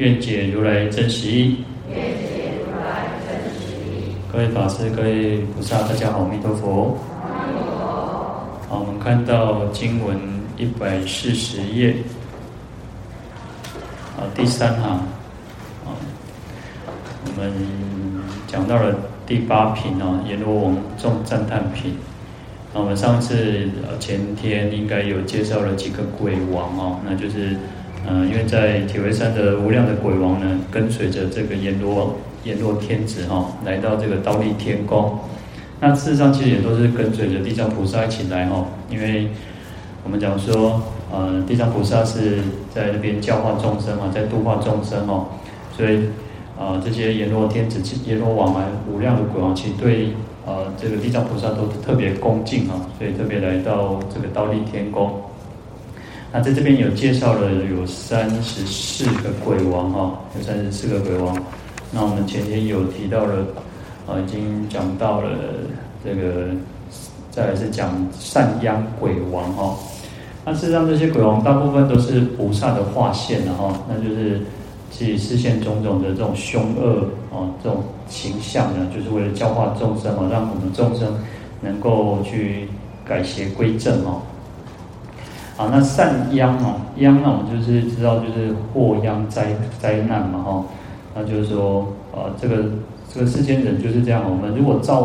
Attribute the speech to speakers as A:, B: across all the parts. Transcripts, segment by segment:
A: 愿解如来真实义。各位法师、各位菩萨，大家好，阿弥陀佛。好，我们看到经文一百四十页，好，第三行，好，我们讲到了第八品哦，阎罗王众赞叹品。那我们上次呃前天应该有介绍了几个鬼王哦，那就是。嗯，因为在铁围山的无量的鬼王呢，跟随着这个阎罗王阎罗天子哈、哦，来到这个倒立天宫。那事实上其实也都是跟随着地藏菩萨一起来哈、哦，因为我们讲说，呃，地藏菩萨是在那边教化众生嘛，在度化众生哦，所以啊、呃，这些阎罗天子、阎罗王啊，无量的鬼王，其实对、呃，这个地藏菩萨都特别恭敬啊，所以特别来到这个倒立天宫。那在这边有介绍了有三十四个鬼王哈，有三十四个鬼王。那我们前天有提到了，啊，已经讲到了这个，再来是讲善殃鬼王哈。那事实上这些鬼王大部分都是菩萨的化现的哈，那就是去示现种种的这种凶恶啊，这种形象呢，就是为了教化众生嘛，让我们众生能够去改邪归正哦。啊，那善殃哦，殃呢，我们就是知道就是祸殃灾灾难嘛哈，那就是说啊，这个这个世间人就是这样，我们如果造，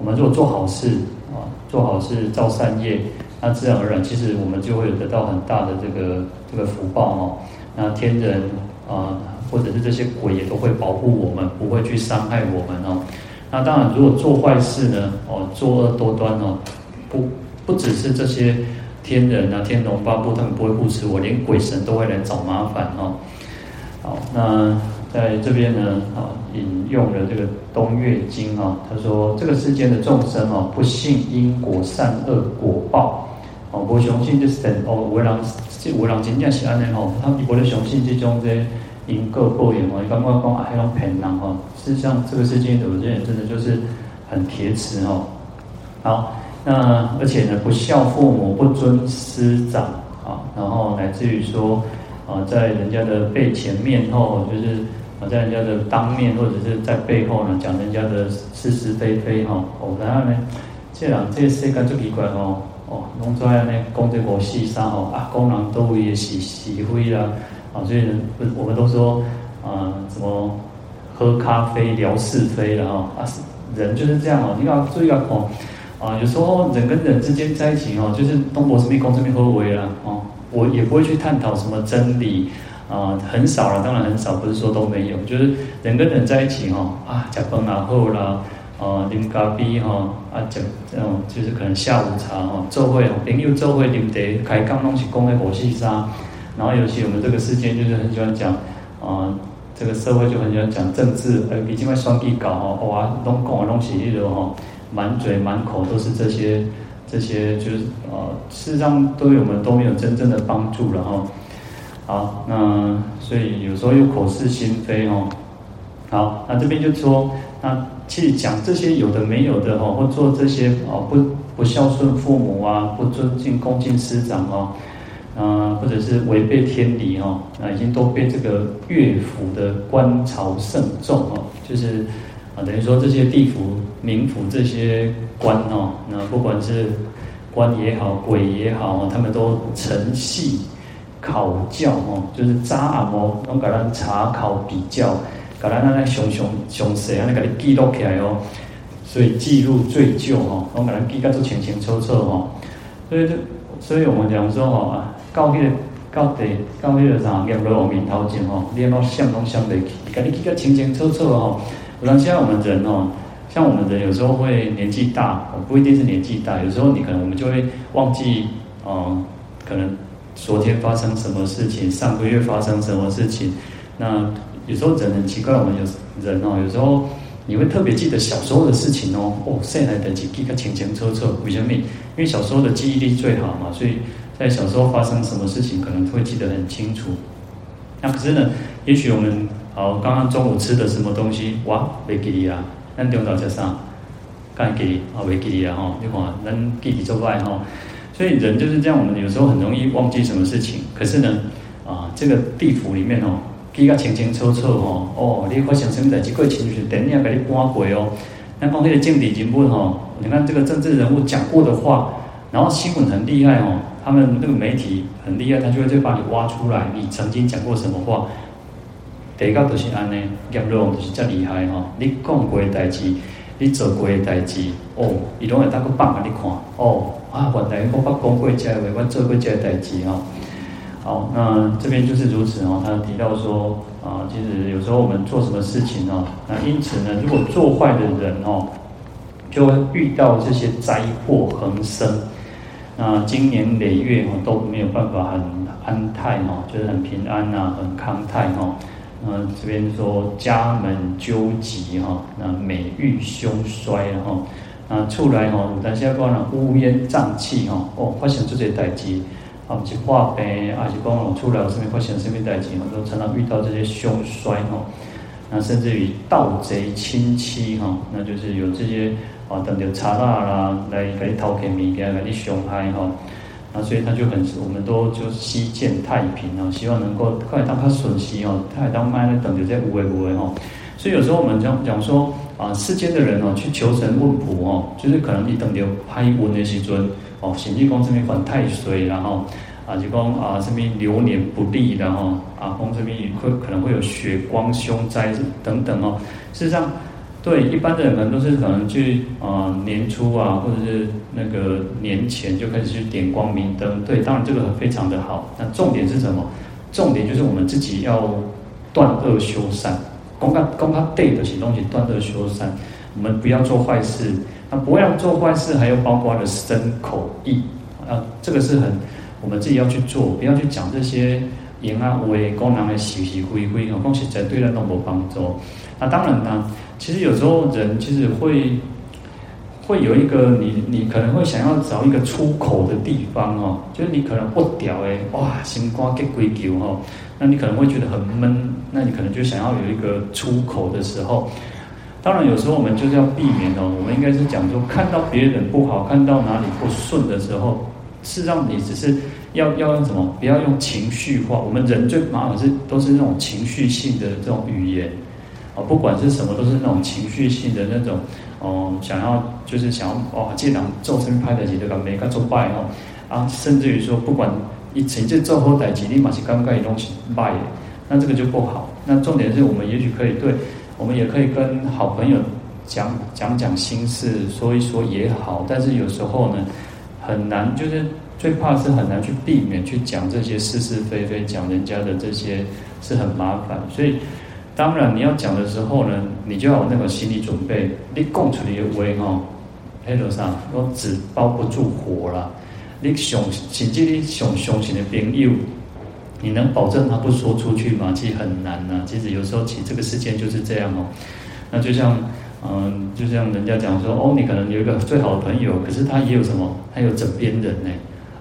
A: 我们如果做好事啊，做好事造善业，那自然而然，其实我们就会得到很大的这个这个福报哦。那天人啊，或者是这些鬼也都会保护我们，不会去伤害我们哦。那当然，如果做坏事呢，哦，作恶多端哦，不不只是这些。天人啊，天龙八部他们不会护持我，连鬼神都会来找麻烦哦。好，那在这边呢，啊，引用了这个《东岳经》啊，他说这个世间的众生啊，不信因果善恶果报，哦，不相信这神哦，有的人这有的人真正是安尼哦，他们不会相信这种这因果报应哦，刚刚讲啊，还种骗人哦，事实上这个世间有些人真的就是很铁齿哦。好。那而且呢，不孝父母，不尊师长啊，然后乃至于说啊，在人家的背前面后，就是啊，在人家的当面或者是在背后呢，讲人家的是是非非哈。哦，然后呢，这两这世界最奇怪哦，哦，弄出来呢，讲这个戏沙哦，啊，讲人都也是是非啦，啊，所以呢，我们都说啊，什么喝咖啡聊是非了哈，啊，人就是这样哦，你要注意要哦。啊，有时候人跟人之间在一起哦，就是东坡这边讲这边合为了哦，我也不会去探讨什么真理啊，很少了，当然很少，不是说都没有，就是人跟人在一起哈啊，吃饭啊后啦，啊啉咖啡哈啊讲这种就是可能下午茶哈，做会哦朋友做会啉茶开讲拢是讲的五四三，然后尤其我们这个世界就是很喜欢讲啊，这个社会就很喜欢讲政治，呃，比这边双臂搞哦，哇，拢讲啊拢是迄个哈。满嘴满口都是这些，这些就是呃，事实上对我们都没有真正的帮助了哈。好，那所以有时候又口是心非哦。好，那这边就说，那去讲这些有的没有的哈，或做这些哦不不孝顺父母啊，不尊敬恭敬师长啊，啊或者是违背天理哈，那已经都被这个乐府的官朝圣众哦，就是。啊，等于说这些地府、冥府这些官哦，那不管是官也好、鬼也好，他们都承系考教哦，就是查案哦，拢给咱查考比较，给咱那那详详详细啊，那给你记录起来哦，所以记录最旧哦，拢给咱记个都清清楚楚哦。所以这，所以我们讲说哦，到迄个到底到迄个啥念罗王面头前哦，念到相拢相得起，给你记个清清楚楚哦。那，现在我们人哦，像我们人有时候会年纪大，不一定是年纪大，有时候你可能我们就会忘记，哦，可能昨天发生什么事情，上个月发生什么事情，那有时候人很奇怪，我们有人哦，有时候你会特别记得小时候的事情哦。哦，现在的记记个清清楚楚，为什么？因为小时候的记忆力最好嘛，所以在小时候发生什么事情，可能会记得很清楚。那可是呢，也许我们好刚刚中午吃的什么东西，哇，没记忆啊，那中午吃啥？干记忆啊，没记忆啊，哈，你看，能记忆做外哈。所以人就是这样，我们有时候很容易忘记什么事情。可是呢，啊，这个地府里面哦，记个清清楚楚哦，哦，你发生什么代志，过去就是电影给你搬回哦。那讲那个政治人物哦，你看这个政治人物讲过的话，然后新闻很厉害哦，他们那个媒体很厉害，他就会再把你挖出来，你曾经讲过什么话。第一个就是安尼，业务就是这厉害哈，你讲过的代志，你做过的代志，哦，伊拢会当个放给你看，哦。啊，原来我把讲过这个，我做过这个代志吼。好，那这边就是如此哦。他提到说啊，其实有时候我们做什么事情哦，那因此呢，如果做坏的人哦，就会遇到这些灾祸横生。那经年累月哦都没有办法很安泰哦，就是很平安呐，很康泰哈。嗯，这边说家门纠集哈，那美玉凶衰然后。啊，出来哈，但是要讲呢，乌烟瘴气吼，哦，发生这些代志，啊，不是化病，啊是讲，出来有什么发生什么代志，我都常常遇到这些凶衰吼，那甚至于盗贼侵欺哈，那就是有这些啊，等着查啦啦来给你偷钱物件，给你伤害哈，那所以他就很，我们都就希见太平啊，希望能够快当他顺息哦，快当卖来等着这无为无为哦，所以有时候我们讲讲说。啊，世间的人哦，去求神问卜哦，就是可能你等到拍运的时尊哦，甚至讲这边管太岁，然后啊，就讲啊这边流年不利，然后啊，讲这边也会可能会有血光凶灾等等哦。事实上，对一般的人可能都是可能去啊年初啊，或者是那个年前就开始去点光明灯。对，当然这个非常的好。那重点是什么？重点就是我们自己要断恶修善。公开公开对得起东西，断恶修善。我们不要做坏事，那不要做坏事，还有包括了身口意啊，这个是很我们自己要去做，不要去讲这些言啊、为功能的是是非非，哦，讲实在对人都没帮助。那当然呢，其实有时候人其实会会有一个你你可能会想要找一个出口的地方哦，就是你可能不屌诶，哇，心肝结鬼球哈。那你可能会觉得很闷，那你可能就想要有一个出口的时候。当然，有时候我们就是要避免哦。我们应该是讲说，看到别人不好，看到哪里不顺的时候，事实上你只是要要用什么？不要用情绪化。我们人最麻烦是都是那种情绪性的这种语言啊，不管是什么，都是那种情绪性的那种哦，想要就是想要哦，既然众生拍的几这个每个做拜哦啊，甚至于说不管。一直接做好代志，立马是刚刚一东西卖，那这个就不好。那重点是我们也许可以对，我们也可以跟好朋友讲讲讲心事，说一说也好。但是有时候呢，很难，就是最怕是很难去避免去讲这些是是非非，讲人家的这些是很麻烦。所以当然你要讲的时候呢，你就要有那个心理准备。你讲出来的话哦，黑头上我纸包不住火了。你相甚至你相相信的朋友，你能保证他不说出去吗？其实很难呐、啊。其实有时候，其实这个世界就是这样哦。那就像，嗯，就像人家讲说，哦，你可能有一个最好的朋友，可是他也有什么？他有枕边人呢，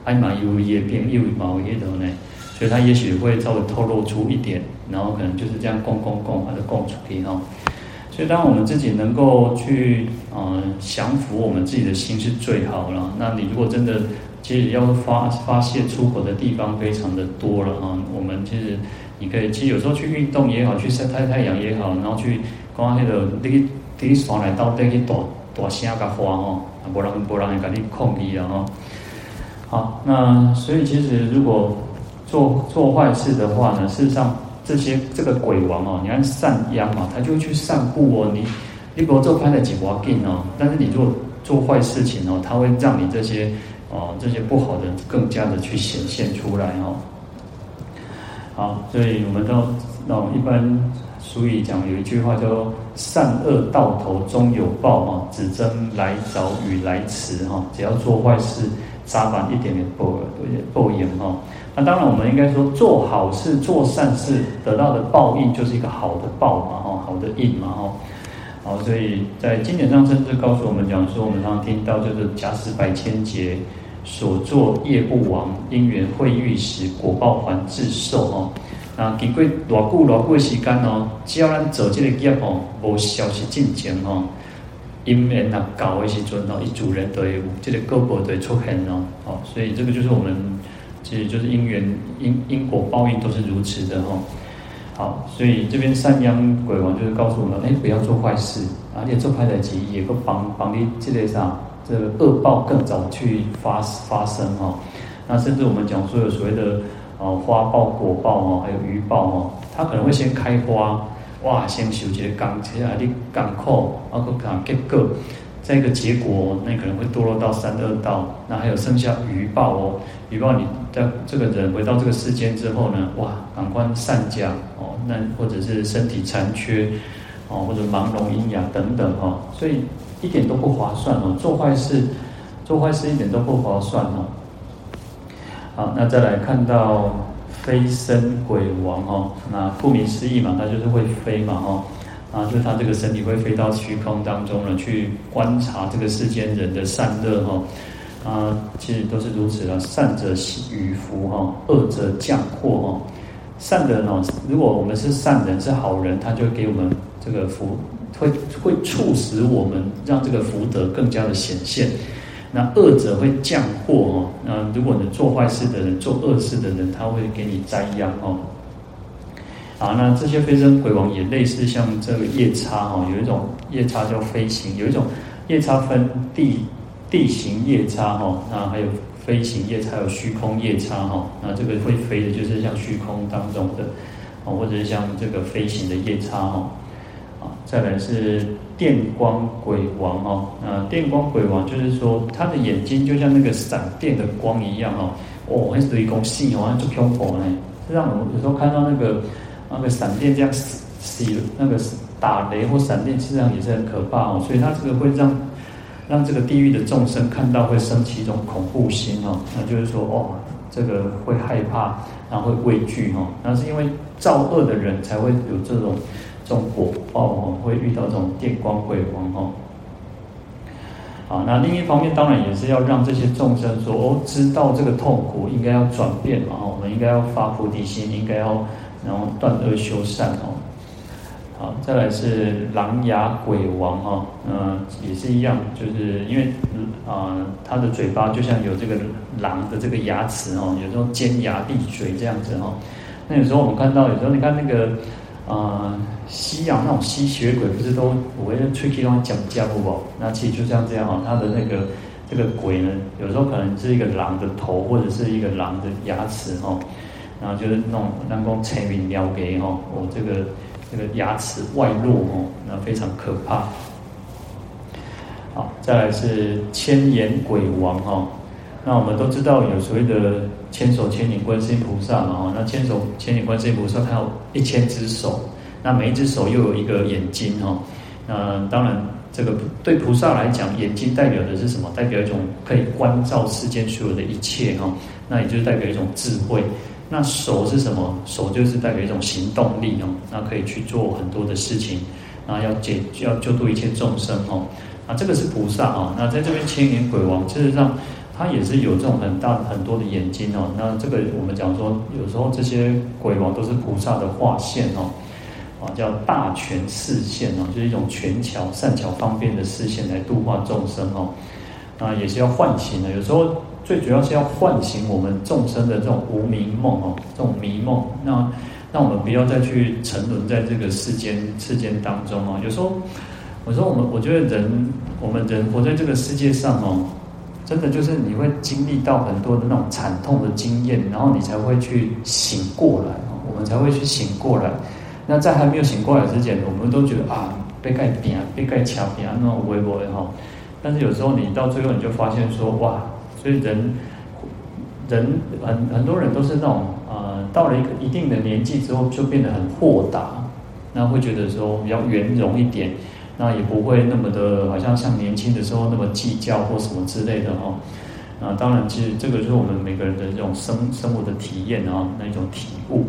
A: 爱嘛有也朋友嘛也的呢。所以他也许会稍微透露出一点，然后可能就是这样供供供，或者供出去哈。所以当我们自己能够去，嗯，降服我们自己的心是最好了。那你如果真的，其实要发发泄出口的地方非常的多了啊！我们其实你可以，其实有时候去运动也好，去晒太太阳也好，然后去光那个你你上来到底去大大声个话哦，不让不让人给你控制了哈。好，那所以其实如果做做坏事的话呢，事实上这些这个鬼王哦，你看善殃嘛，他就去散布哦。你你比如做拍的几滑劲哦，但是你如果做坏事情哦，他会让你这些。哦，这些不好的更加的去显现出来哦。好，所以我们都那一般俗语讲有一句话叫做“善恶到头终有报”哈，只争来早与来迟哈。只要做坏事，早晚一点点报报应哈。那当然，我们应该说做好事、做善事得到的报应就是一个好的报嘛，哈，好的应嘛，哈。好，所以在经典上甚至告诉我们讲说，我们常常听到就是假使百千劫所作业不亡，因缘会遇时，果报还自受，哈。那经过偌久偌久的时间哦，只要咱做这个业哦，无消息进前哦，因缘那搞的时阵哦，一主人都有这个果报都出现哦，哦，所以这个就是我们其实就是因缘因因果报应都是如此的哈。好，所以这边善央鬼王就是告诉我们，哎，不要做坏事，而且做坏的急也会帮帮你这类上这个恶报更早去发发生哈。那甚至我们讲说有所谓的。哦，花报、果报哦，还有余报哦，它可能会先开花，哇，先修这个甘蔗啊，你甘苦，包括甘结果，这个结果那可能会堕落到三恶道，那还有剩下余报哦，余报你在这个人回到这个世间之后呢，哇，感官善假哦，那或者是身体残缺哦，或者盲聋阴阳等等哈，所以一点都不划算哦，做坏事，做坏事一点都不划算哦。好，那再来看到飞身鬼王哦，那顾名思义嘛，他就是会飞嘛哦，啊，就是他这个身体会飞到虚空当中呢，去观察这个世间人的善恶哈，啊，其实都是如此的，善者与福哈，恶者降祸哈。善的人哦，如果我们是善人是好人，他就给我们这个福，会会促使我们让这个福德更加的显现。那恶者会降祸哦。那如果你做坏事的人，做恶事的人，他会给你灾殃哦。好，那这些飞升鬼王也类似像这个夜叉哦，有一种夜叉叫飞行，有一种夜叉分地地形夜叉哈，那还有飞行夜叉，还有虚空夜叉哈。那这个会飞的，就是像虚空当中的哦，或者是像这个飞行的夜叉哈。再来是电光鬼王哦，啊，电光鬼王就是说他的眼睛就像那个闪电的光一样哦，哦，很属于公细哦，就恐怖呢。就让我们有时候看到那个那个闪电这样洗那个打雷或闪电，实际上也是很可怕哦。所以他这个会让让这个地狱的众生看到会升起一种恐怖心哦，那就是说哦，这个会害怕，然后会畏惧哦。那是因为造恶的人才会有这种。这种果报哦，会遇到这种电光鬼王哦。啊，那另一方面当然也是要让这些众生说哦，知道这个痛苦应该要转变嘛，我们应该要发菩提心，应该要然后断恶修善哦。好，再来是狼牙鬼王哈，嗯，也是一样，就是因为啊，他的嘴巴就像有这个狼的这个牙齿哦，有时候尖牙利嘴这样子哈。那有时候我们看到，有时候你看那个。啊、呃，西洋那种吸血鬼不是都我会吹气讲讲不？那其实就像这样哈，他的那个这个鬼呢，有时候可能是一个狼的头，或者是一个狼的牙齿哈，然后就是那种能够催眠了给哈，我这个这个牙齿外露哦，那非常可怕。好，再来是千眼鬼王哈。那我们都知道有所谓的千手千眼观世音菩萨嘛，哈，那千手千眼观世音菩萨，它有一千只手，那每一只手又有一个眼睛，哈，那当然这个对菩萨来讲，眼睛代表的是什么？代表一种可以观照世间所有的一切，哈，那也就是代表一种智慧。那手是什么？手就是代表一种行动力，哦，那可以去做很多的事情，那要解要救度一切众生，哦，啊，这个是菩萨哦，那在这边千年鬼王，事实上。他也是有这种很大很多的眼睛哦，那这个我们讲说，有时候这些鬼王都是菩萨的化现哦，啊叫大权示现哦，就是一种权巧善巧方便的示现来度化众生哦，那也是要唤醒的，有时候最主要是要唤醒我们众生的这种无明梦哦，这种迷梦，那让我们不要再去沉沦在这个世间世间当中哦，有时候我说我们我觉得人我们人活在这个世界上哦。真的就是你会经历到很多的那种惨痛的经验，然后你才会去醒过来，我们才会去醒过来。那在还没有醒过来之前，我们都觉得啊，被盖扁，被盖墙扁那种微薄的哈。但是有时候你到最后你就发现说哇，所以人人很很多人都是那种呃，到了一个一定的年纪之后，就变得很豁达，那会觉得说比较圆融一点。那也不会那么的，好像像年轻的时候那么计较或什么之类的哈。啊，当然，其实这个就是我们每个人的这种生生活的体验啊，那一种体悟。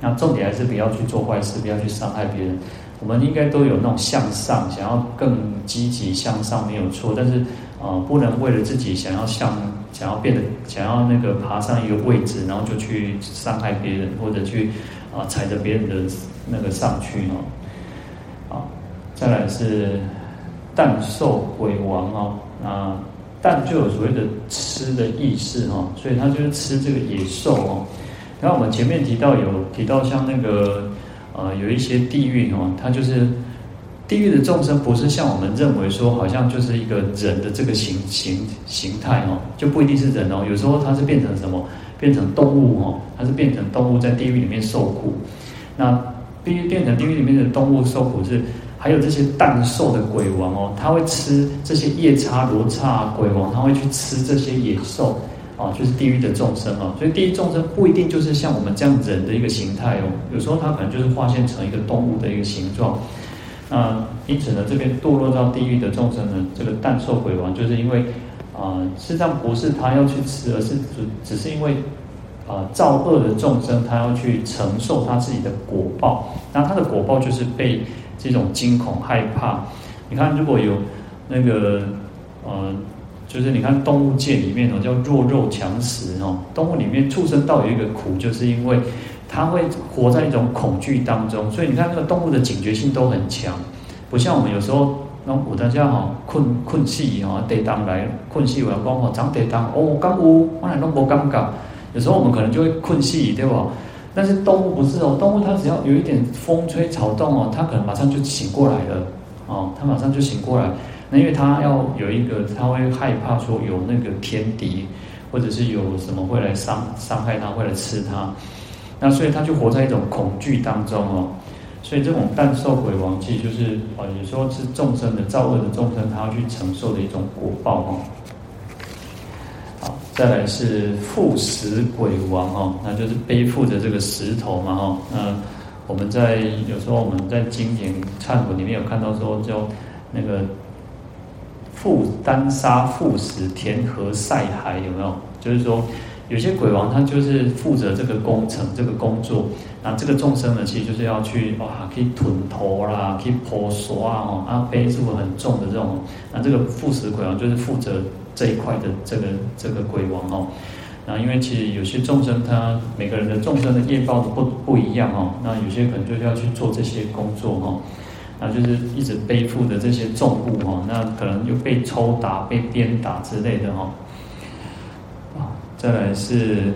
A: 那重点还是不要去做坏事，不要去伤害别人。我们应该都有那种向上，想要更积极向上，没有错。但是啊、不能为了自己想要向，想要变得，想要那个爬上一个位置，然后就去伤害别人，或者去啊、踩着别人的那个上去哦。好，再来是蛋兽鬼王哦，那蛋就有所谓的吃的意思哈，所以他就是吃这个野兽哦。然后我们前面提到有提到像那个。呃，有一些地狱哦，它就是地狱的众生，不是像我们认为说，好像就是一个人的这个形形形态哦，就不一定是人哦。有时候它是变成什么？变成动物哦，它是变成动物在地狱里面受苦。那地狱变成地狱里面的动物受苦是，还有这些诞兽的鬼王哦，他会吃这些夜叉罗刹鬼王，他会去吃这些野兽。哦，就是地狱的众生哦，所以地狱众生不一定就是像我们这样人的一个形态哦，有时候它可能就是化现成一个动物的一个形状。那因此呢，这边堕落到地狱的众生呢，这个蛋兽鬼王，就是因为啊，实际上不是他要去吃，而是只只是因为啊造恶的众生，他要去承受他自己的果报。那他的果报就是被这种惊恐害怕。你看，如果有那个呃。就是你看动物界里面哦，叫弱肉强食哦。动物里面畜生道有一个苦，就是因为它会活在一种恐惧当中，所以你看那个动物的警觉性都很强，不像我们有时候那我大家哈困困死哈地当来困死，我要讲哈长地当哦刚有我来弄波尴尬，有时候我们可能就会困死，对吧？但是动物不是哦，动物它只要有一点风吹草动哦，它可能马上就醒过来了哦，它马上就醒过来。那因为它要有一个，它会害怕说有那个天敌，或者是有什么会来伤伤害它，会来吃它，那所以他就活在一种恐惧当中哦。所以这种诞兽鬼王，其实就是哦，有时候是众生的造恶的众生，他要去承受的一种果报哦。好，再来是负石鬼王哦，那就是背负着这个石头嘛哦。那我们在有时候我们在经典忏悔里面有看到说，就那个。负丹砂负石填河晒海有没有？就是说，有些鬼王他就是负责这个工程这个工作，那这个众生呢，其实就是要去哇，可以吞头啦，可以破刷啊，啊背负很重的这种，那这个负石鬼王就是负责这一块的这个这个鬼王哦。那因为其实有些众生他每个人的众生的业报都不不一样哦，那有些可能就是要去做这些工作哦。那就是一直背负的这些重物哦，那可能又被抽打、被鞭打之类的哈。再来是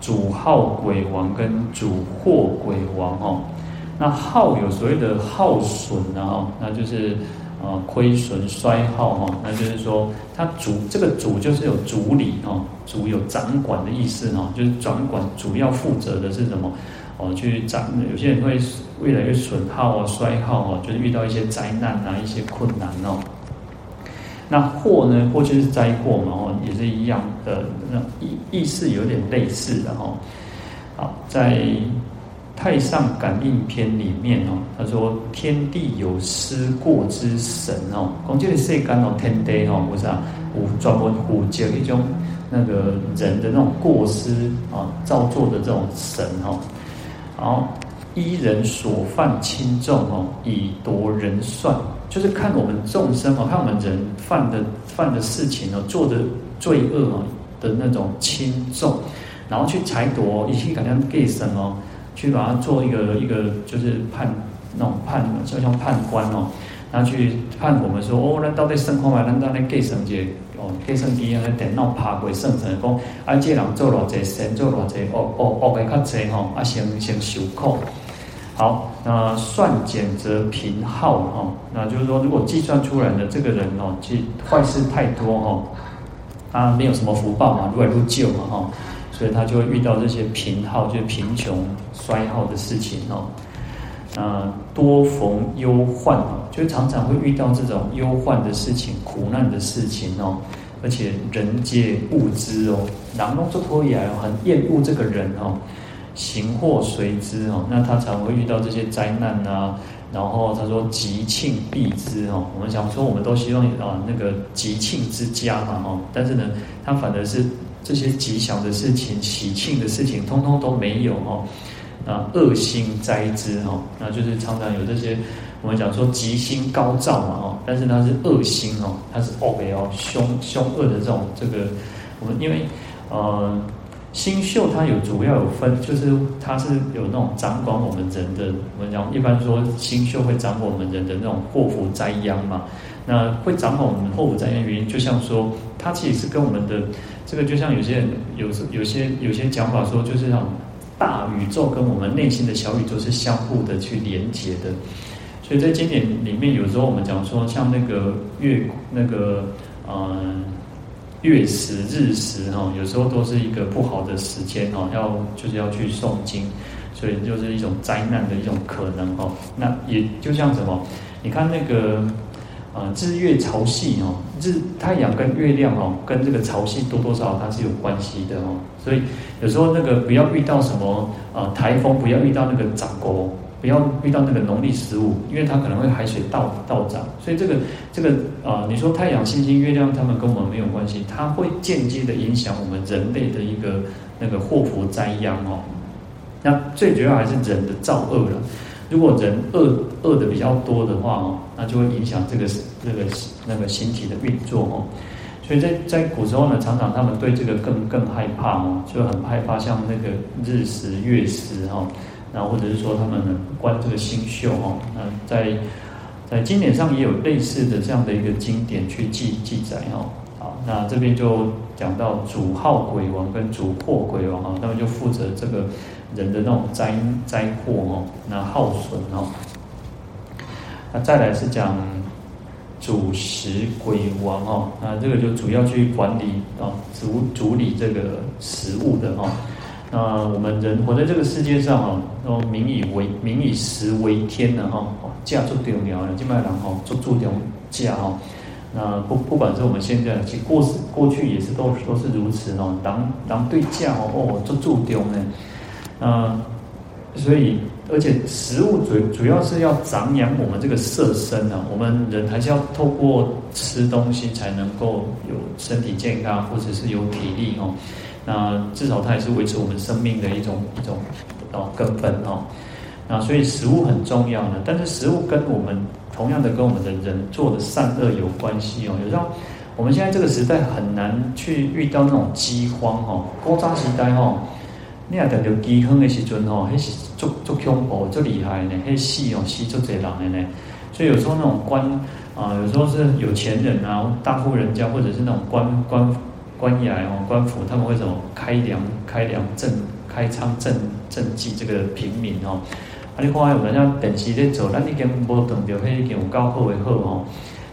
A: 主耗鬼王跟主祸鬼王哈。那耗有所谓的耗损然后，那就是呃亏损衰耗哈。那就是说，它主这个主就是有主理哈，主有掌管的意思哈，就是掌管主要负责的是什么？哦，去掌，有些人会越来越损耗啊、衰耗啊，就是遇到一些灾难啊、一些困难哦。那祸呢？过去是灾祸嘛，哦，也是一样的，那意意思有点类似的哈。好，在《太上感应篇》里面哦，他说：“天地有失过之神哦，讲这个世间哦，天地哦，不是啊，有专门负责一种那个人的那种过失啊，造作的这种神哦。”然后依人所犯轻重哦，以夺人算，就是看我们众生哦，看我们人犯的犯的事情哦，做的罪恶哦的那种轻重，然后去裁夺，一起感觉给神哦，去把它做一个一个就是判那种判，就像判官哦，然后去判我们说哦，那到底生活嘛，那到底给神节。哦，计算机啊，电脑爬过算成讲，啊，这人做偌济善，做偌济恶恶恶嘅较济吼，啊，先先受苦。好，那算减则贫耗哈，那就是说，如果计算出来的这个人哦，其坏事太多哈，他没有什么福报嘛，如来如旧嘛哈，所以他就会遇到这些贫耗，就是贫穷衰耗的事情哦。啊，多逢忧患，就常常会遇到这种忧患的事情、苦难的事情哦。而且人皆恶之哦，然后做托也很厌恶这个人哦，行祸随之哦，那他常会遇到这些灾难啊，然后他说吉庆必之哦，我们想说我们都希望啊那个吉庆之家嘛哦，但是呢，他反而是这些吉祥的事情、喜庆的事情，通通都没有哦。那恶星灾之哦，那就是常常有这些我们讲说吉星高照嘛哦，但是它是恶星哦，它是恶的哦，凶凶恶的这种这个我们因为呃。星宿它有主要有分，就是它是有那种掌管我们人的，我们讲一般说星宿会掌管我们人的那种祸福灾殃嘛。那会掌管我们祸福灾殃原因，就像说它其实是跟我们的这个，就像有些人有有些有些讲法说，就是那种大宇宙跟我们内心的小宇宙是相互的去连接的。所以在经典里面，有时候我们讲说，像那个月那个嗯。月食、日食哈，有时候都是一个不好的时间哈，要就是要去诵经，所以就是一种灾难的一种可能哈。那也就像什么，你看那个呃日月潮汐哦，日太阳跟月亮哦，跟这个潮汐多多少少它是有关系的哦。所以有时候那个不要遇到什么呃台风，不要遇到那个长沟。不要遇到那个农历十五，因为它可能会海水倒倒涨，所以这个这个啊、你说太阳、星星、月亮，它们跟我们没有关系，它会间接的影响我们人类的一个那个祸福灾殃哦。那最主要还是人的造恶了。如果人恶恶的比较多的话哦，那就会影响这个这个那个形体的运作哦。所以在在古时候呢，常常他们对这个更更害怕哦，就很害怕像那个日食、月食哈。然后或者是说他们呢观这个星宿哦，那在在经典上也有类似的这样的一个经典去记记载哦。好，那这边就讲到主耗鬼王跟主破鬼王哈，他们就负责这个人的那种灾灾祸哦，那耗损哦。那再来是讲主食鬼王哦，那这个就主要去管理啊，主主理这个食物的哈。那我们人活在这个世界上哈，那民以为民以食为天的哈，价做重要的，基本上哈做注重价哈。那不不管是我们现在，其实过过去也是都都是如此哦，当当对价哦做注重呢。那所以而且食物主主要是要长养我们这个色身啊，我们人还是要透过吃东西才能够有身体健康或者是有体力哦。那至少它也是维持我们生命的一种一种哦根本哦，那所以食物很重要呢。但是食物跟我们同样的跟我们的人做的善恶有关系哦。有时候我们现在这个时代很难去遇到那种饥荒哦，高渣时代哦，你也等到饥荒的时阵哦，还是足足恐怖、足厉害的，还死哦死足侪人的呢。所以有时候那种官啊，有时候是有钱人啊，大户人家，或者是那种官官。官衙哦，官府他们会什么开粮、开粮赈、开仓赈赈济这个平民哦？啊，你看有人家等级在走，那你跟无等到迄已经有够好的好哦。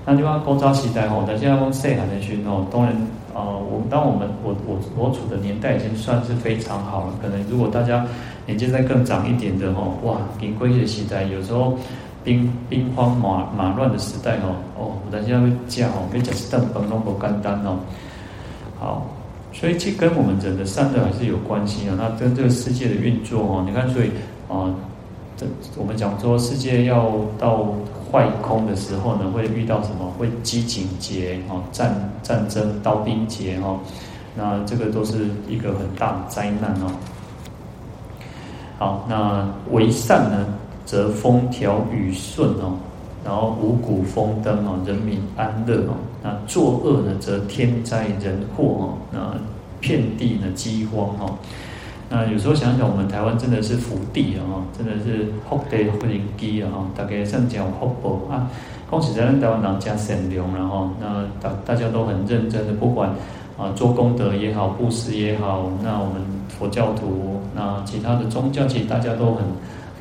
A: 那你看古早时代哦，但现在讲细汉的时哦，当然啊，我当我们我我我处的年代已经算是非常好了。可能如果大家年纪再更长一点的哦，哇，兵贵的时代，有时候兵兵荒马马乱的时代哦，哦，但现在会讲哦，要吃一顿饭拢不简单哦。好，所以这跟我们人的善恶还是有关系啊。那跟这个世界的运作哦，你看，所以啊，这我们讲说世界要到坏空的时候呢，会遇到什么？会饥馑劫哦，战战争、刀兵劫哦。那这个都是一个很大的灾难哦。好，那为善呢，则风调雨顺哦。然后五谷丰登哦，人民安乐哦。那作恶呢，则天灾人祸哦。那遍地呢饥荒哦。那有时候想想，我们台湾真的是福地啊，真的是福地福人居啊，大家上讲福报啊。恭喜咱台湾人家善良，然后那大大家都很认真的，不管啊做功德也好，布施也好，那我们佛教徒，那其他的宗教，其实大家都很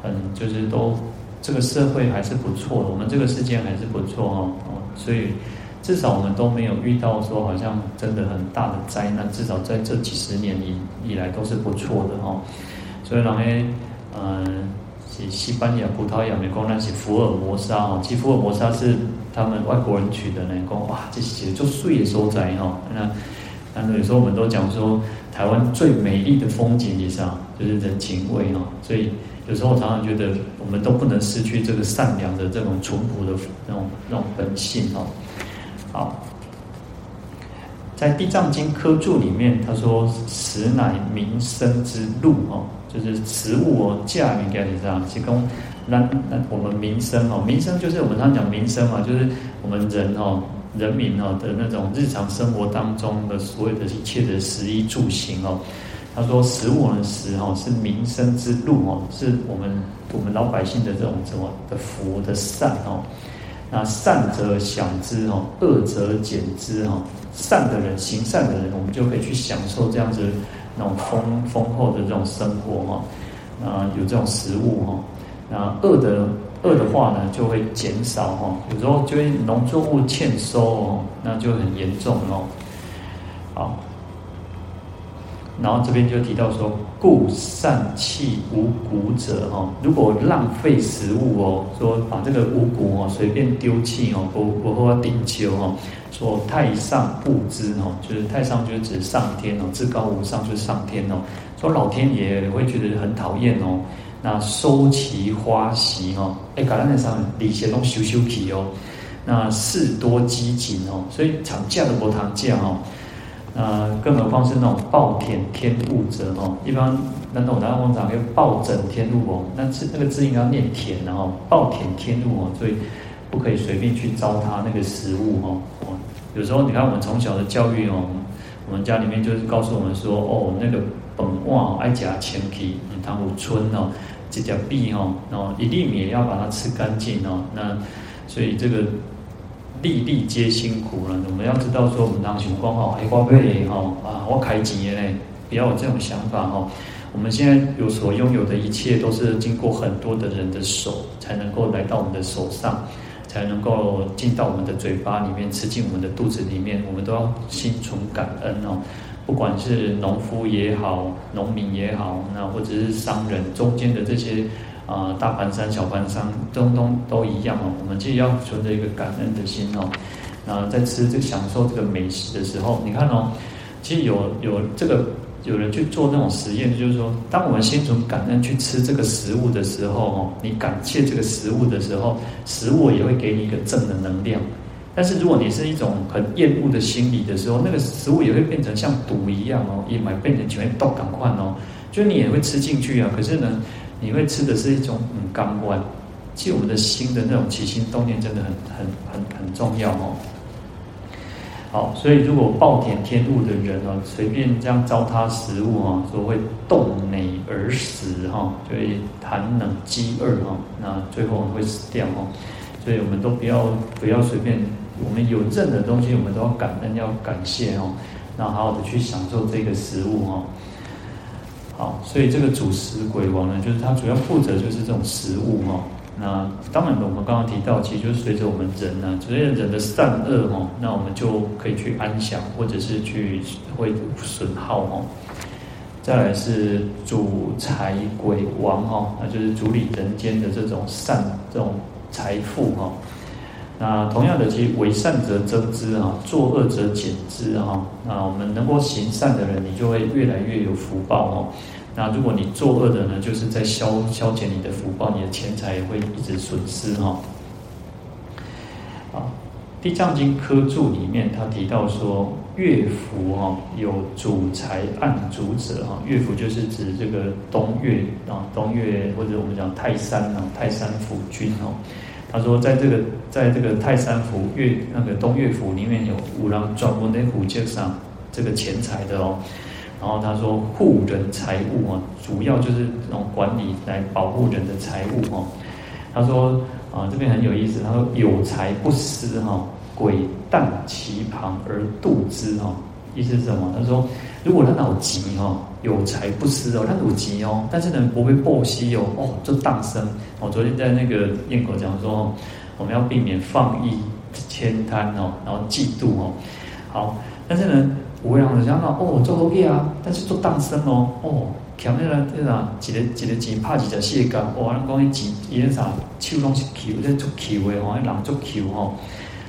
A: 很就是都。这个社会还是不错的，我们这个世界还是不错哦，所以至少我们都没有遇到说好像真的很大的灾难，至少在这几十年以以来都是不错的哦。所以然后嗯，西西班牙、葡萄牙、美国那些福尔摩沙哦，其实福尔摩沙是他们外国人取的呢，讲哇，这些就水的所在哈。那那有时候我们都讲说，台湾最美丽的风景也是啊就是人情味哈，所以。有时候我常常觉得，我们都不能失去这个善良的这种淳朴的那种那种本性哦。好，在《地藏经》科注里面，他说：“食乃民生之路哦，就是食物哦，价名给你这样提供，那那我们民生哦，民生就是我们常常讲民生嘛，就是我们人哦，人民哦的那种日常生活当中的所有的一切的食衣住行哦。”他说：“食物呢食哈是民生之路哦，是我们我们老百姓的这种什么的福的善哦。那善则享之哦，恶则减之哦。善的人行善的人，我们就可以去享受这样子那种丰丰厚的这种生活哈。那有这种食物哈。那恶的恶的话呢，就会减少哈。有时候就会农作物欠收哦，那就很严重哦。”然后这边就提到说，故善弃无谷者哈，如果浪费食物哦，说把这个五谷哦随便丢弃哦，不不或顶丘哦，说太上不知哦，就是太上就是指上天哦，至高无上就是上天哦，说老天爷会觉得很讨厌哦，那收其花席哦，哎，橄榄上礼节都修修皮哦，那事多饥馑哦，所以长假都不长假哦。呃，更何况是那种暴殄天物者哦，一般那种南方讲叫暴殄天物哦，那字那个字应该念田然后暴殄天物哦，所以不可以随便去糟蹋那个食物哦。有时候你看我们从小的教育哦，我们家里面就是告诉我们说哦，那个本旺爱夹前皮，唐五春哦，这条壁哦，然后一粒米也要把它吃干净哦。那所以这个。粒粒皆辛苦了，我们要知道说，我们当情况哈，哎，花费哈啊，我开几年嘞，不要有这种想法哈。我们现在有所拥有的一切，都是经过很多的人的手，才能够来到我们的手上，才能够进到我们的嘴巴里面，吃进我们的肚子里面。我们都要心存感恩哦。不管是农夫也好，农民也好，那或者是商人中间的这些。啊，大盘山、小盘山，东东都一样哦。我们既要存着一个感恩的心哦，那在吃这个享受这个美食的时候，你看哦，其实有有这个有人去做那种实验，就是说，当我们心存感恩去吃这个食物的时候哦，你感谢这个食物的时候，食物也会给你一个正的能量。但是如果你是一种很厌恶的心理的时候，那个食物也会变成像毒一样哦，也买变成全都赶快哦，就你也会吃进去啊。可是呢？你会吃的是一种很刚观，其实我们的心的那种起心动念真的很很很很重要哦。好，所以如果暴殄天物的人哦，随便这样糟蹋食物哈，说会冻馁而死哈，就会寒冷饥饿哈，那最后会死掉哈。所以我们都不要不要随便，我们有任何东西，我们都要感恩要感谢哦，那好好的去享受这个食物哦。好，所以这个主食鬼王呢，就是他主要负责就是这种食物哈。那当然我们刚刚提到，其实就是随着我们人呢，随着人的善恶哈，那我们就可以去安享，或者是去会损耗哈。再来是主财鬼王哈，那就是主理人间的这种善这种财富哈。那同样的，其实为善则增之啊，作恶则减之啊。那我们能够行善的人，你就会越来越有福报哦。那如果你作恶的呢，就是在消消减你的福报，你的钱财也会一直损失哈。啊，《地藏经》科注里面他提到说，乐府哈有主财暗主者哈，乐府就是指这个东岳啊，东岳或者我们讲泰山啊，泰山府君哦。他说，在这个，在这个泰山府乐那个东岳府里面有五郎专门的护介上这个钱财的哦。然后他说护人财物啊，主要就是这种管理来保护人的财物哦。他说啊，这边很有意思。他说有财不施哈，鬼诞其旁而度之哈。意思是什么？他说如果他脑急哈。有财不施哦，他有急哦，但是呢不会报喜哦，哦就当生。我昨天在那个咽口讲说，我们要避免放逸、慳贪哦，然后嫉妒哦。好，但是呢，有的人想到哦做多业啊，但是做当生哦，哦，强烈的这啥，一个一个钱怕几只蟹干，哦，人讲伊钱伊那啥手拢是抠，在足球的吼，人足球吼。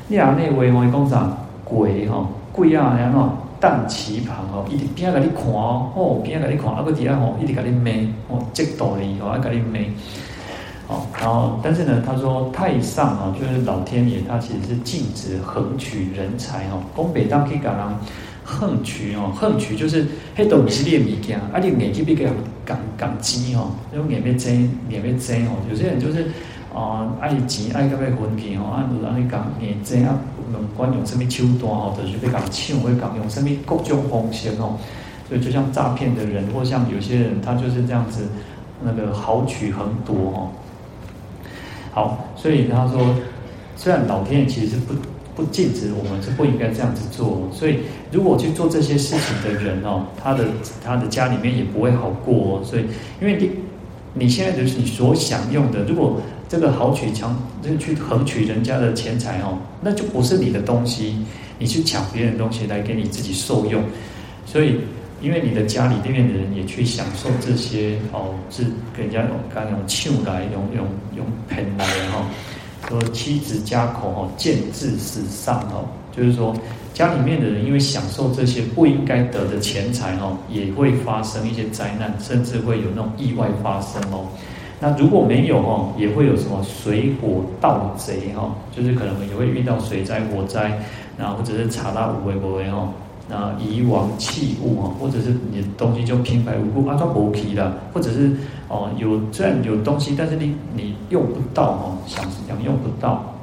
A: 你啊那位吼，伊讲啥鬼吼，鬼啊，然后当其旁哦，一直边个你看哦，哦边个你看，啊个底下吼，一直给你骂哦，嫉妒你哦，爱给你骂哦，然后但是呢，他说太上啊，就是老天爷，他其实是禁止横取人才哦，讲北当可以讲人横取哦，横取就是黑都不是你的物件，啊你眼睛别个讲讲鸡哦，用眼别睁眼别睁哦，有些人就是。哦，爱钱爱到要分去吼，啊，如安尼讲，你这样不管用什么手段吼，就是要讲抢，会讲用什么各种方式吼，所以就像诈骗的人，或像有些人，他就是这样子，那个豪取横夺吼。好，所以他说，虽然老天爷其实是不不禁止我们是不应该这样子做，所以如果去做这些事情的人哦，他的他的家里面也不会好过哦，所以因为你你现在就是你所享用的，如果这个豪取强，就去横取人家的钱财哦，那就不是你的东西，你去抢别人的东西来给你自己受用，所以因为你的家里这边的人也去享受这些哦，是给人家用刚用抢来用用用骗来的哈，说妻子家口哦，见自死丧哦，就是说家里面的人因为享受这些不应该得的钱财哦，也会发生一些灾难，甚至会有那种意外发生哦。那如果没有哦，也会有什么水火盗贼哈，就是可能也会遇到水灾、火灾，然后或者是查到无为不为哈，那遗亡器物哈，或者是你的东西就平白无故啊，它剥皮了，或者是哦有虽然有东西，但是你你用不到哈，想想用不到，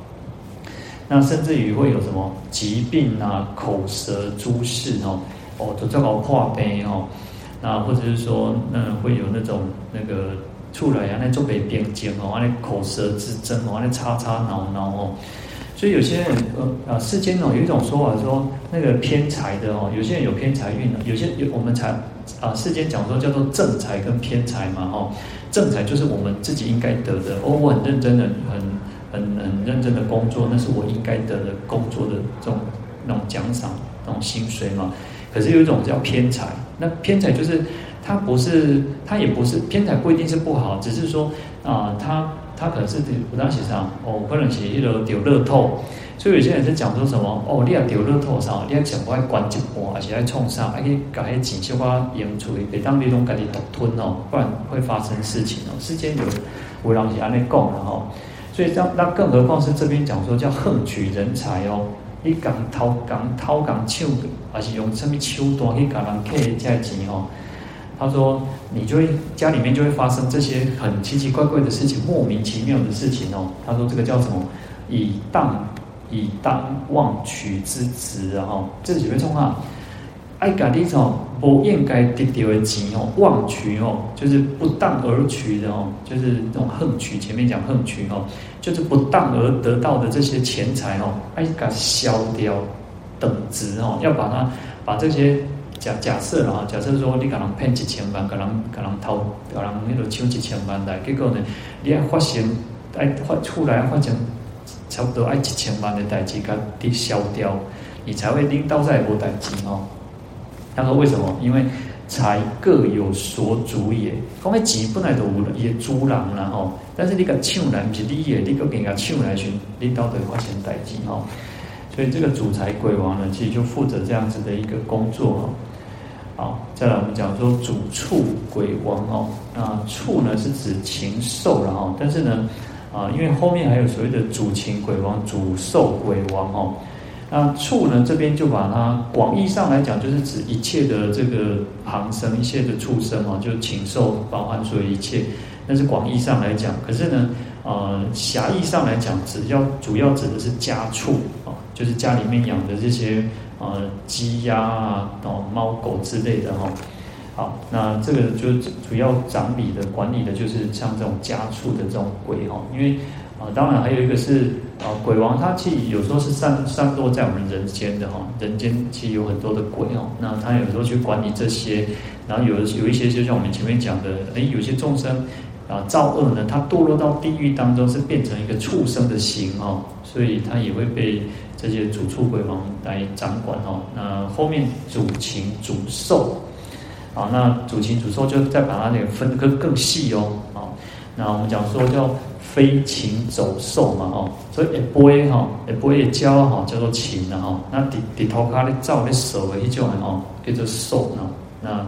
A: 那甚至于会有什么疾病啊、口舌诸事哦，哦，就这个破病哦，那或者是说那会有那种那个。出来啊，那做北边讲哦，那口舌之争哦，那吵吵闹闹哦，所以有些人呃啊，世间哦有一种说法说那个偏财的哦，有些人有偏财运的，有些有我们才啊世间讲说叫做正财跟偏财嘛哦，正财就是我们自己应该得的哦，我很认真的很很很认真的工作，那是我应该得的工作的这种那种奖赏那种薪水嘛，可是有一种叫偏财，那偏财就是。他不是，他也不是偏财，不一定是不好，只是说啊、呃，他他可能是不当时上哦，可能是一楼丢乐透，所以有些人是讲说什么哦，你要丢乐透上，你要讲我要关一半，而且要冲上，还可以搞些钱小花赢出去，别当你拢赶紧独吞哦，不然会发生事情哦。世间有有人是安尼讲的哦，所以这那更何况是这边讲说叫横取人才哦，你讲偷讲偷讲抢，还是用什么手段去搞人客这钱哦。他说：“你就会家里面就会发生这些很奇奇怪怪的事情，莫名其妙的事情哦。”他说：“这个叫什么？以当以当妄取之职啊！哈，这几位众啊，爱搞这种不应该得到的钱哦，妄取哦，就是不当而取的哦，就是这种横取。前面讲横取哦，就是不当而得到的这些钱财哦，爱搞消掉等值哦，要把它把这些。”假假设啦，假设说你可能骗一千万，可能可能偷，可能那个抢一千万来，结果呢，你要发现，爱发出来发现差不多爱一千万的代志，甲抵消掉，你才会领导在无代志哦。他说为什么？因为财各有所主也。讲个钱本来就有伊个主人啦吼，但是你个抢来不是你的，你个给人家抢来去，领导的发生代志吼。所以这个主财鬼王呢，其实就负责这样子的一个工作哈。好，再来我们讲说主畜鬼王哦，那畜呢是指禽兽了哈，但是呢，啊，因为后面还有所谓的主禽鬼王、主兽鬼王哦，那畜呢这边就把它广义上来讲，就是指一切的这个旁生、一切的畜生哦，就禽兽包含所有一切，那是广义上来讲。可是呢，呃，狭义上来讲，只要主要指的是家畜啊，就是家里面养的这些。呃，鸡鸭啊，哦，猫狗之类的哈。好，那这个就主要掌理的、管理的，就是像这种家畜的这种鬼哈。因为啊，当然还有一个是啊，鬼王他其实有时候是散散落在我们人间的哈。人间其实有很多的鬼哦，那他有时候去管理这些，然后有有一些就像我们前面讲的，诶，有些众生啊造恶呢，他堕落到地狱当中是变成一个畜生的形哦，所以他也会被。这些主畜鬼王来掌管哦，那后面主禽主兽，啊，那主禽主兽就再把它那个分得更更细哦，啊，那我们讲说叫飞禽走兽嘛哦，所以一杯哈一杯的鸟哈叫做禽了哈，那底底头卡的照的手的一种哦叫做兽呢，那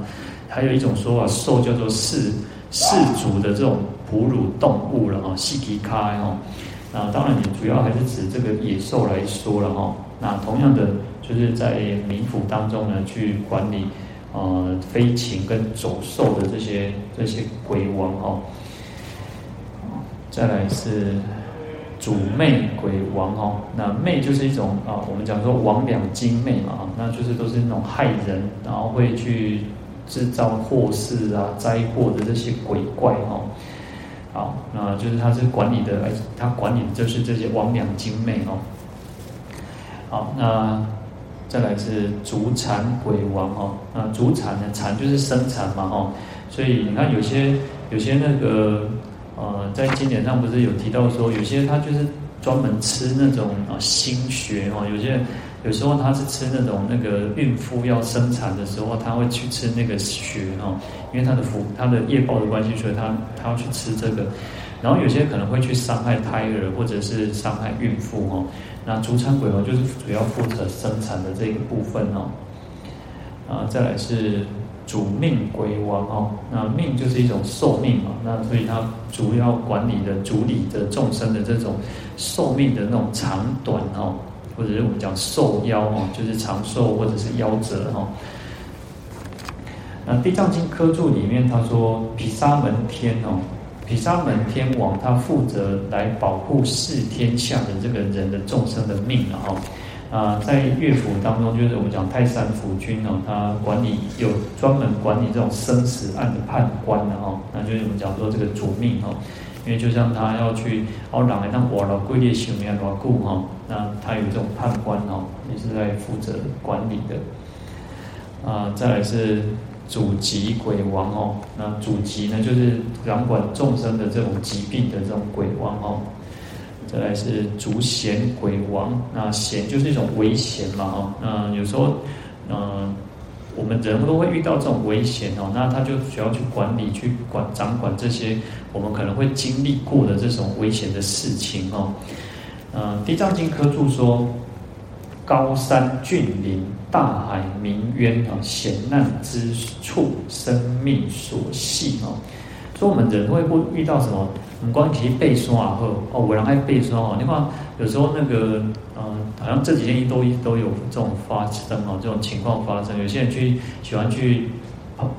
A: 还有一种说法兽叫做四四足的这种哺乳动物了哈，细皮卡哈，那当然你主要还是指这个野兽来说了哈，那同样的就是在冥府当中呢去管理。呃，飞禽跟走兽的这些这些鬼王哦，再来是主魅鬼王哦，那魅就是一种啊，我们讲说王两精魅嘛，那就是都是那种害人，然后会去制造祸事啊、灾祸的这些鬼怪哦。好，那就是他是管理的，他管理的就是这些王两精妹哦。好，那。再来是筑产鬼王哦，那筑产呢？产就是生产嘛哦，所以你看有些有些那个呃，在经典上不是有提到说，有些他就是专门吃那种啊心血哦，有些有时候他是吃那种那个孕妇要生产的时候，他会去吃那个血哦，因为他的福他的业报的关系，所以他他要去吃这个。然后有些可能会去伤害胎儿或者是伤害孕妇哦。那筑产鬼王就是主要负责生产的这个部分哦。啊，再来是主命鬼王哦。那命就是一种寿命嘛，那所以他主要管理的、主理的众生的这种寿命的那种长短哦，或者是我们讲寿夭哦，就是长寿或者是夭折哦。那《地藏经》科注里面他说，毗沙门天哦。毗沙门天王，他负责来保护四天下的这个人的众生的命哦。啊，在乐府当中，就是我们讲泰山府君哦，他管理有专门管理这种生死案的判官的哈。那就是我们讲说这个主命哈，因为就像他要去哦，让来当瓦老归列修命牢固哈，那他有这种判官哦，也是在负责管理的。啊，再来是。主疾鬼王哦，那主疾呢，就是掌管众生的这种疾病的这种鬼王哦。再来是主险鬼王，那险就是一种危险嘛哈。那有时候，嗯，我们人都会遇到这种危险哦，那他就需要去管理、去管、掌管这些我们可能会经历过的这种危险的事情哦。嗯，《地藏经》科注说。高山峻岭、大海冥渊啊，险难之处，生命所系哦。所以，我们人会不遇到什么？我们光提背霜啊，或哦，有人爱背霜哦。你看，有时候那个，嗯、好像这几天都都有这种发生哦，这种情况发生。有些人去喜欢去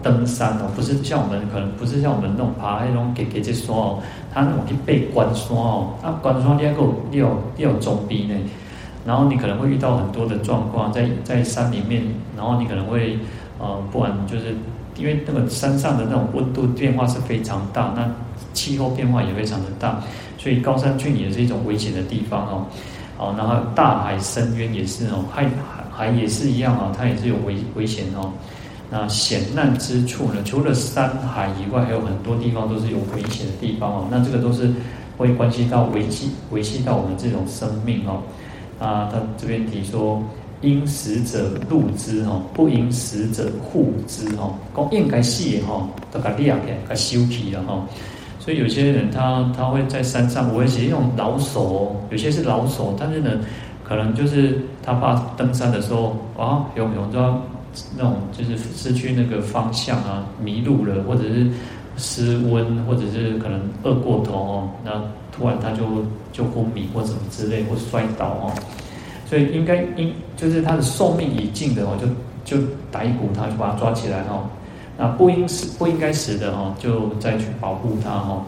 A: 登山哦，不是像我们可能不是像我们那种爬那种给给这霜哦，他那种去背关霜哦，那，关霜你还够你有你有装备呢。然后你可能会遇到很多的状况，在在山里面，然后你可能会，呃，不管就是因为那个山上的那种温度变化是非常大，那气候变化也非常的大，所以高山峻岭也是一种危险的地方哦。好，然后大海深渊也是哦，海海也是一样啊，它也是有危危险哦。那险难之处呢，除了山海以外，还有很多地方都是有危险的地方哦。那这个都是会关系到维系维系到我们这种生命哦。啊，他这边提说，因死者入之哦，不因死者护之哦。讲应该死的哈，都该裂开，给修皮了哈。所以有些人他他会在山上，我会写那种老手，哦有些是老手，但是呢，可能就是他怕登山的时候啊，有有知道那种就是失去那个方向啊，迷路了，或者是失温，或者是可能饿过头哦，那。突然他就就昏迷或什么之类，或摔倒哦，所以应该应就是他的寿命已尽的哦，就就逮捕他，就把他抓起来哦。那不应死不应该死的哦，就再去保护他哦。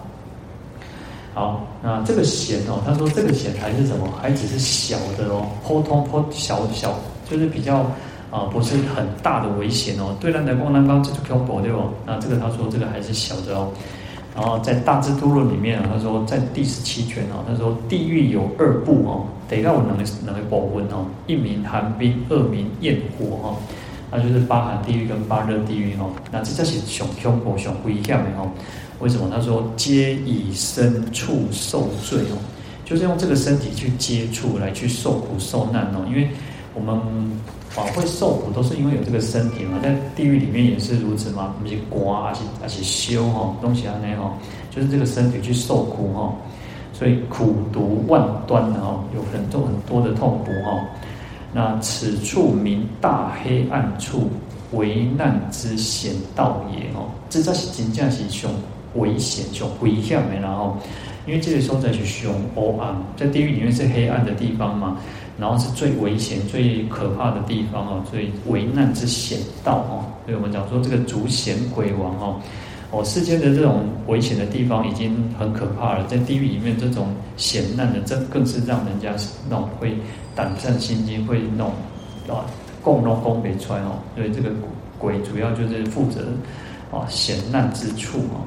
A: 好，那这个险哦，他说这个险还是什么？还只是小的哦，普通普小小，就是比较啊，不是很大的危险哦。对人来讲，那刚这就恐怖对哦。那这个他说这个还是小的哦。然后在《大智度论》里面啊，他说在第十七卷哦，他说地狱有二部哦，得让我能能够保温哦，一名寒冰，二名焰火哈，那就是八寒地狱跟八热地狱哦。那这就是上恐怖、上危险的哦。为什么？他说皆以身处受罪哦，就是用这个身体去接触来去受苦受难哦，因为我们。啊，会受苦都是因为有这个身体嘛，在地狱里面也是如此嘛，不是刮，而且而且修哈东西啊那哈，就是这个身体去受苦哈。所以苦毒万端哈，有很多很多的痛苦哈。那此处名大黑暗处，危难之险道也哦，这才是真正是上危险、上危险的然后，因为这个时候在去凶黑暗，在地狱里面是黑暗的地方嘛，然后是最危险、最可怕的地方哦，最危难之险道哦，所以我们讲说这个逐险鬼王哦。哦，世间的这种危险的地方已经很可怕了，在地狱里面这种险难的，这更是让人家那种会胆战心惊，会那种啊，共荣共北穿哦。所以这个鬼主要就是负责啊险难之处哦。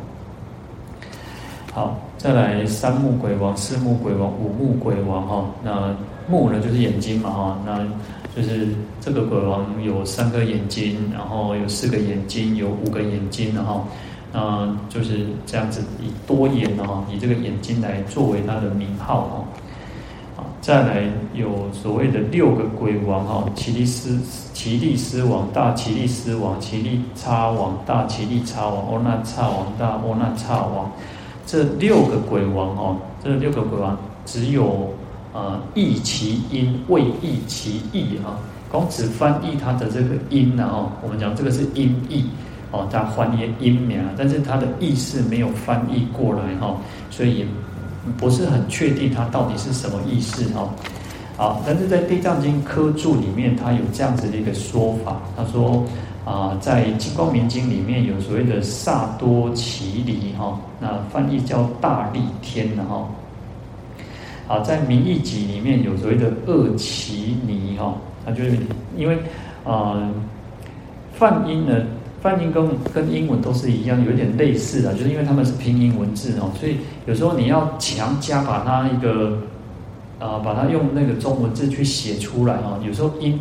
A: 好，再来三目鬼王、四目鬼王、五目鬼王哈。那目呢就是眼睛嘛哈，那就是这个鬼王有三个眼睛，然后有四个眼睛，有五个眼睛然后。嗯，就是这样子，以多眼哦，以这个眼睛来作为他的名号哦。啊，再来有所谓的六个鬼王哈，奇力斯、奇力斯王、大奇力斯王、奇力叉王、大奇力叉王、欧那叉王、大欧那叉王，这六个鬼王哦，这六个鬼王只有呃译其音，未译其义哈。光只翻译它的这个音呢哦，我们讲这个是音译。哦，它翻译音名，但是它的意思没有翻译过来哈，所以不是很确定它到底是什么意思哈。好，但是在《地藏经》科注里面，它有这样子的一个说法，他说啊，在《金光明经》里面有所谓的萨多奇离哈，那翻译叫大力天的哈。啊，在《名义集》里面有所谓的恶奇尼哈，它就是因为啊，梵音呢。梵音跟跟英文都是一样，有点类似的，就是因为他们是拼音文字哦，所以有时候你要强加把它一个，啊，把它用那个中文字去写出来哦。有时候音，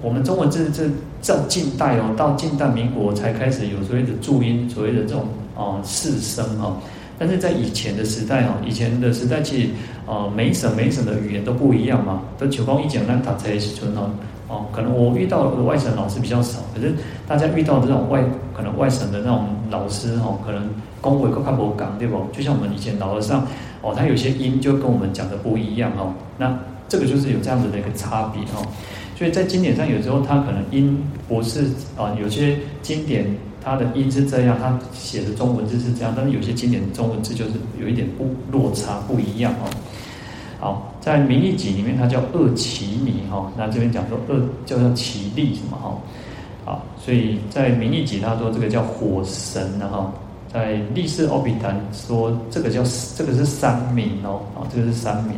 A: 我们中文字这到近代哦，到近代民国才开始有所谓的注音，所谓的这种啊四声哦。但是在以前的时代哦，以前的时代其实啊，每省每省的语言都不一样嘛，都九光一讲那他才是纯哦。哦，可能我遇到的外省老师比较少，可是大家遇到的这种外可能外省的那种老师哦，可能工会都看不讲对不？就像我们以前老和尚哦，他有些音就跟我们讲的不一样哦。那这个就是有这样子的一个差别哦。所以在经典上有时候他可能音不是啊，有些经典它的音是这样，他写的中文字是这样，但是有些经典的中文字就是有一点不落差不一样哦。好，在《名义集》里面，它叫恶奇尼哈。那这边讲说恶叫做奇力什么哈？好，所以在《名义集》他说这个叫火神的哈。在《历世欧比谈》说这个叫这个是三名哦，啊，这个是三名。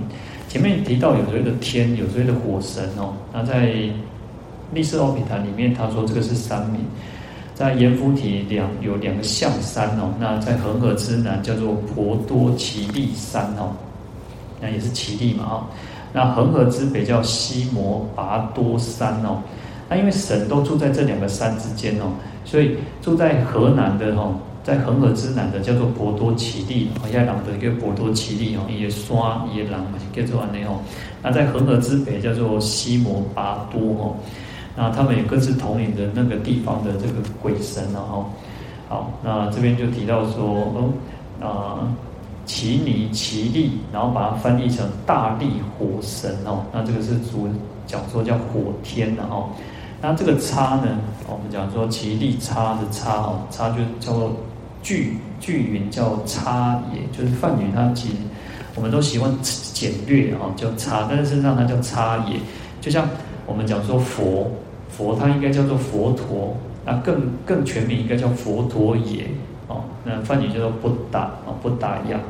A: 前面提到有所谓的天，有所谓的火神哦。那在《历世欧比谈》里面，他说这个是三名。在《阎浮提》两有两个象山哦。那在恒河之南叫做婆多奇力山哦。那也是奇力嘛哈，那恒河之北叫西摩拔多山哦，那因为神都住在这两个山之间哦，所以住在河南的哦，在恒河之南的叫做博多奇力，哦，亚朗的一个婆多奇力哦，也刷也朗叫做安内哦，那在恒河之北叫做西摩拔多哦，那他们也各自统领的那个地方的这个鬼神了哈，好，那这边就提到说，哦，啊。奇尼奇力，然后把它翻译成大力火神哦，那这个是主讲说叫火天的哦。那这个叉呢，我们讲说奇力叉的叉哦，叉就叫做巨巨云叫叉也，就是梵语它其实我们都喜欢简略哦，叫叉，但是实上它叫叉也。就像我们讲说佛佛，它应该叫做佛陀，那更更全名应该叫佛陀也。哦，那梵语叫做不打哦，不打呀，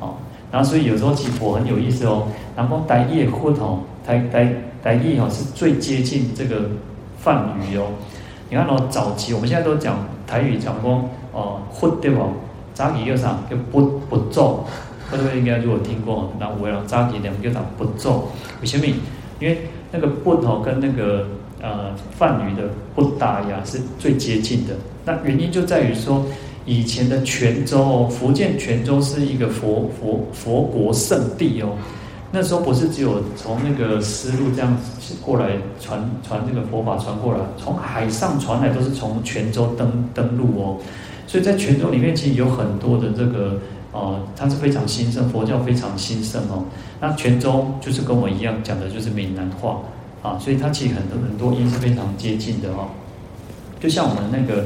A: 哦，然后所以有时候其实佛很有意思哦，然后台语或哦，台台台语哦是最接近这个梵语哦。你看哦，早期我们现在都讲台语讲说哦，或对不？早期叫啥？叫不不做，各位应该如果听过，那我让早期两个叫啥？不做，为什么？因为那个不哦跟那个呃梵语的不打呀是最接近的，那原因就在于说。以前的泉州哦，福建泉州是一个佛佛佛国圣地哦。那时候不是只有从那个丝路这样过来传传这个佛法传过来，从海上传来都是从泉州登登陆哦。所以在泉州里面其实有很多的这个哦，它是非常兴盛，佛教非常兴盛哦。那泉州就是跟我一样讲的就是闽南话啊，所以它其实很多很多音是非常接近的哦。就像我们那个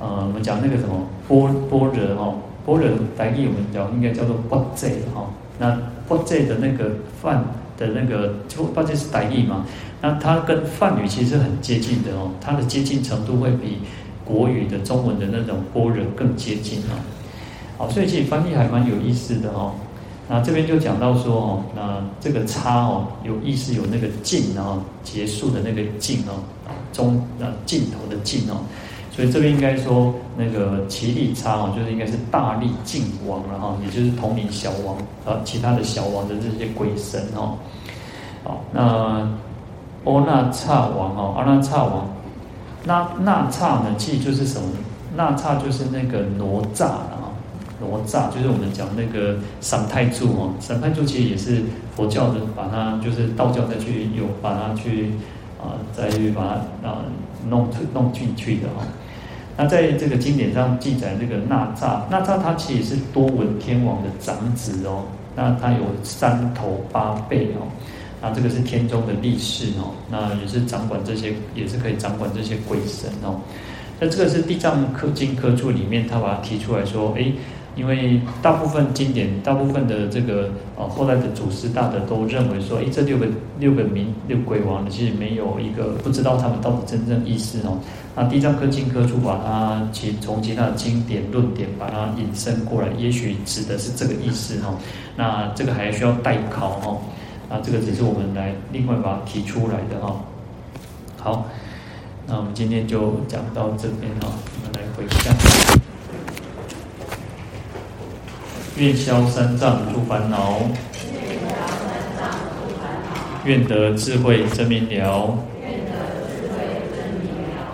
A: 呃，我们讲那个什么波波人哈，般若台语我们讲应该叫做般济哈。那般济的那个梵的那个就般济是傣语嘛，那它跟梵语其实很接近的哦，它的接近程度会比国语的中文的那种波人更接近哦。好，所以其实翻译还蛮有意思的哦。那这边就讲到说哦，那这个叉哦，有意思有那个尽哦结束的那个尽哦，中那尽头的尽哦。所以这边应该说那个奇力叉哦，就是应该是大力尽王了哈，也就是统领小王和其他的小王的这些鬼神哦。好，那阿那刹王哦，阿那刹王，那那刹呢，其实就是什么呢？那刹就是那个哪吒啊。哪吒就是我们讲那个三太子哦，三太子其实也是佛教的，把它就是道教再去有把它去啊、再去把它啊弄弄进去的哈。那在这个经典上记载，这个那吒，那吒他其实是多闻天王的长子哦，那他有三头八臂哦，那这个是天中的力士哦，那也是掌管这些，也是可以掌管这些鬼神哦。那这个是地藏科经科注里面，他把它提出来说，哎。因为大部分经典，大部分的这个呃后来的祖师大德都认为说，诶，这六个六个名六鬼王呢，其实没有一个不知道他们到底真正意思哦。那地藏科经科注把它其从其他的经典论点把它引申过来，也许指的是这个意思哈。那这个还需要待考哦。那这个只是我们来另外把它提出来的哈。好，那我们今天就讲到这边哈，我们来回向。愿消三障诸烦恼，愿得智慧真明了，